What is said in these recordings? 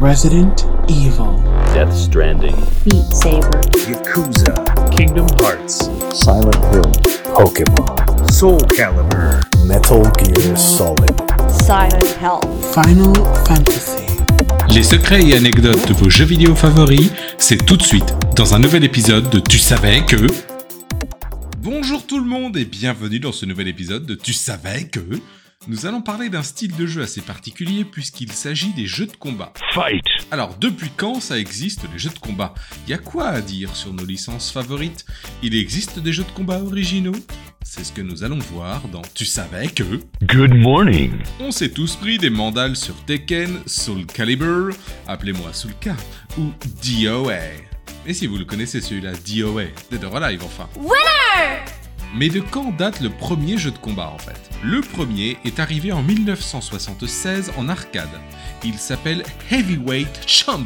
Resident Evil, Death Stranding, Beat Saber, Yakuza, Kingdom Hearts, Silent Hill, Pokemon, Soul Calibur, Metal Gear Solid. Silent Hill. Final Fantasy. Les secrets et anecdotes de vos jeux vidéo favoris, c'est tout de suite dans un nouvel épisode de Tu savais que... Bonjour tout le monde et bienvenue dans ce nouvel épisode de Tu savais que... Nous allons parler d'un style de jeu assez particulier puisqu'il s'agit des jeux de combat. Fight, Alors depuis quand ça existe les jeux de combat? Y a quoi à dire sur nos licences favorites? Il existe des jeux de combat originaux? C'est ce que nous allons voir dans Tu savais que... Good morning, On s'est tous pris des mandales sur Tekken, Soul Calibur, appelez-moi Soulka, ou DOA. Et si vous le connaissez celui-là, DOA, Dead or Alive enfin. Mais de quand date le premier jeu de combat en fait? Le premier est arrivé en 1976 en arcade. Il s'appelle Heavyweight Champ,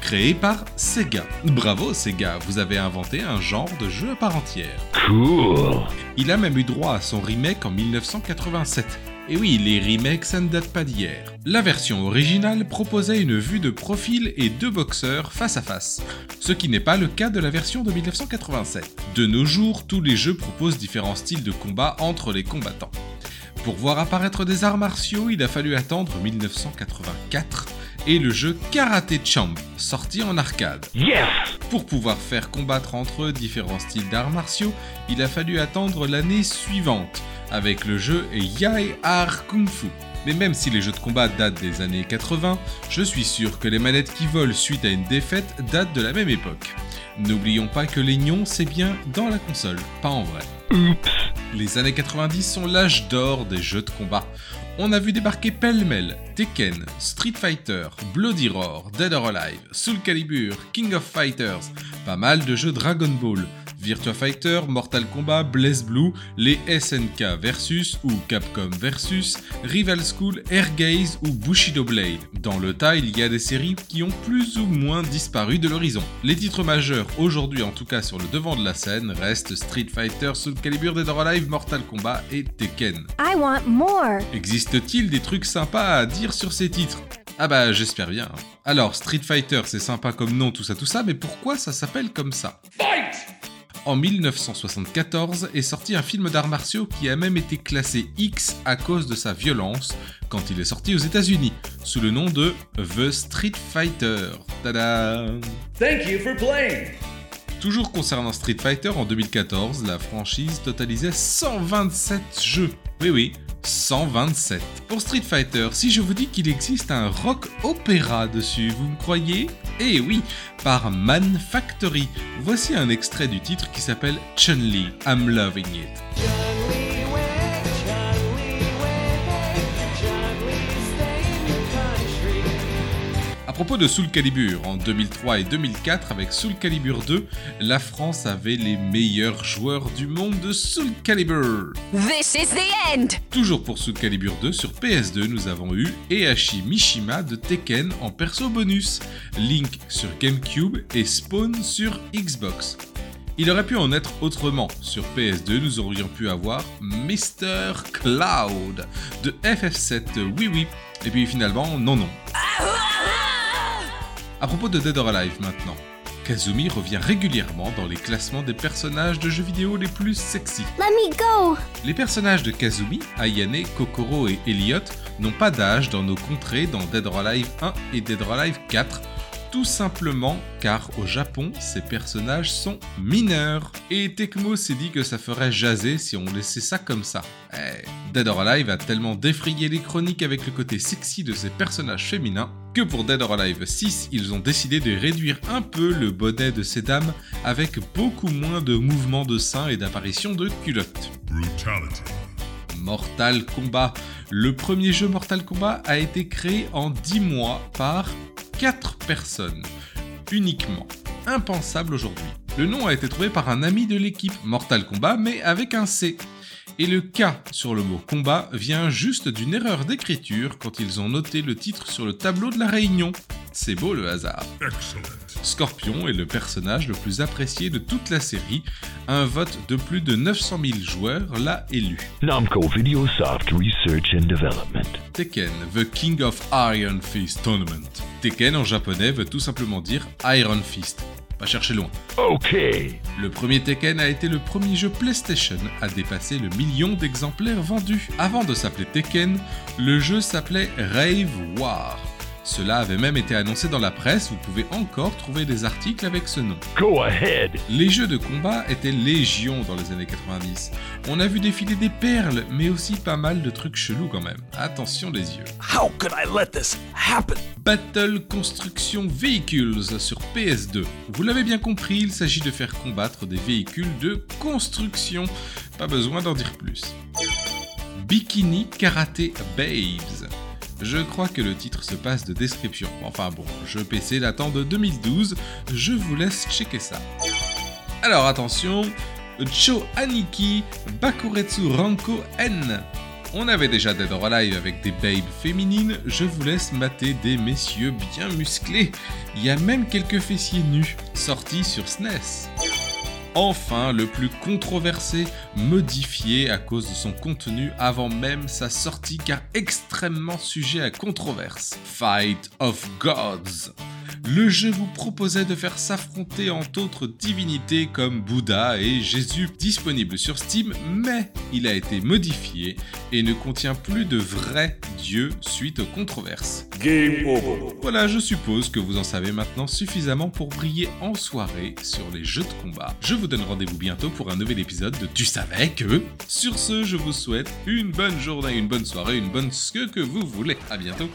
créé par Sega. Bravo Sega, vous avez inventé un genre de jeu à part entière. cool, Il a même eu droit à son remake en 1987. Et oui, les remakes, ça ne date pas d'hier. La version originale proposait une vue de profil et deux boxeurs face à face, ce qui n'est pas le cas de la version de 1987. De nos jours, tous les jeux proposent différents styles de combat entre les combattants. Pour voir apparaître des arts martiaux, il a fallu attendre 1984 et le jeu Karate Champ, sorti en arcade. yes, Pour pouvoir faire combattre entre eux différents styles d'arts martiaux, il a fallu attendre l'année suivante avec le jeu Yai Art Kung Fu. Mais même si les jeux de combat datent des années 80, je suis sûr que les manettes qui volent suite à une défaite datent de la même époque. N'oublions pas que les nions c'est bien dans la console, pas en vrai. oops, Les années 90 sont l'âge d'or des jeux de combat. On a vu débarquer pêle-mêle Tekken, Street Fighter, Bloody Roar, Dead or Alive, Soul Calibur, King of Fighters, pas mal de jeux Dragon Ball, Virtua Fighter, Mortal Kombat, Blaze Blue, les SNK versus ou Capcom versus, Rival School, Airgaze ou Bushido Blade. Dans le tas, il y a des séries qui ont plus ou moins disparu de l'horizon. Les titres majeurs, aujourd'hui en tout cas sur le devant de la scène, restent Street Fighter, Soul Calibur, Dead or Alive, Mortal Kombat et Tekken. I want more. Existe-t-il des trucs sympas à dire sur ces titres? Ah bah j'espère bien. Alors Street Fighter c'est sympa comme nom, tout ça tout ça, mais pourquoi ça s'appelle comme ça? En 1974 est sorti un film d'arts martiaux qui a même été classé X à cause de sa violence quand il est sorti aux États-Unis, sous le nom de The Street Fighter. Tada Thank you for playing. Toujours concernant Street Fighter, en 2014, la franchise totalisait 127 jeux. Oui oui, 127. Pour Street Fighter, si je vous dis qu'il existe un rock opéra dessus, vous me croyez? Eh oui, par Man Factory. Voici un extrait du titre qui s'appelle Chun-Li, I'm Loving It. À propos de Soul Calibur, en 2003 et 2004, avec Soul Calibur 2, la France avait les meilleurs joueurs du monde de Soul Calibur. This is the end. Toujours pour Soul Calibur 2, sur PS2, nous avons eu Heihachi Mishima de Tekken en perso bonus, Link sur GameCube et Spawn sur Xbox. Il aurait pu en être autrement. Sur PS2, nous aurions pu avoir Mr. Cloud de FF7, oui oui. Et puis finalement, non non. À propos de Dead or Alive maintenant. Kazumi revient régulièrement dans les classements des personnages de jeux vidéo les plus sexy. Go. Les personnages de Kazumi, Ayane, Kokoro et Elliot n'ont pas d'âge dans nos contrées dans Dead or Alive 1 et Dead or Alive 4, tout simplement car au Japon, ces personnages sont mineurs. Et Tecmo s'est dit que ça ferait jaser si on laissait ça comme ça. Eh, Dead or Alive a tellement défrayé les chroniques avec le côté sexy de ces personnages féminins que pour Dead or Alive 6, ils ont décidé de réduire un peu le bonnet de ces dames avec beaucoup moins de mouvements de seins et d'apparition de culottes. Mortal Kombat. Le premier jeu Mortal Kombat a été créé en 10 mois par 4 personnes. Uniquement. Impensable aujourd'hui. Le nom a été trouvé par un ami de l'équipe Mortal Kombat, mais avec un C. Et le K sur le mot combat vient juste d'une erreur d'écriture quand ils ont noté le titre sur le tableau de la réunion. C'est beau le hasard. Scorpion est le personnage le plus apprécié de toute la série. Un vote de plus de 900 000 joueurs l'a élu. Namco Videosoft Research and Development. Tekken, The King of Iron Fist Tournament. Tekken en japonais veut tout simplement dire Iron Fist. Pas chercher loin. Okay. Le premier Tekken a été le premier jeu PlayStation à dépasser le million d'exemplaires vendus. Avant de s'appeler Tekken, le jeu s'appelait Rave War. Cela avait même été annoncé dans la presse, vous pouvez encore trouver des articles avec ce nom. Go ahead. Les jeux de combat étaient légion dans les années 90. On a vu défiler des perles, mais aussi pas mal de trucs chelous quand même. Attention les yeux. How could I let this happen? Battle Construction Vehicles sur PS2. Vous l'avez bien compris, il s'agit de faire combattre des véhicules de construction. Pas besoin d'en dire plus. Bikini Karate Babes. Je crois que le titre se passe de description. Enfin bon, jeu PC datant de 2012, je vous laisse checker ça. Alors attention, Cho Aniki Bakuretsu Ranko N. On avait déjà Dead or Alive avec des babes féminines, je vous laisse mater des messieurs bien musclés. Il y a même quelques fessiers nus, sortis sur SNES. Enfin, le plus controversé, modifié à cause de son contenu avant même sa sortie car extrêmement sujet à controverse. Fight of Gods. Le jeu vous proposait de faire s'affronter entre autres divinités comme Bouddha et Jésus, disponible sur Steam, mais il a été modifié et ne contient plus de vrais dieux suite aux controverses. Game over. Voilà, je suppose que vous en savez maintenant suffisamment pour briller en soirée sur les jeux de combat. Je vous donne rendez-vous bientôt pour un nouvel épisode de Tu savais que Sur ce, je vous souhaite une bonne journée, une bonne soirée, une bonne ce que vous voulez. À bientôt.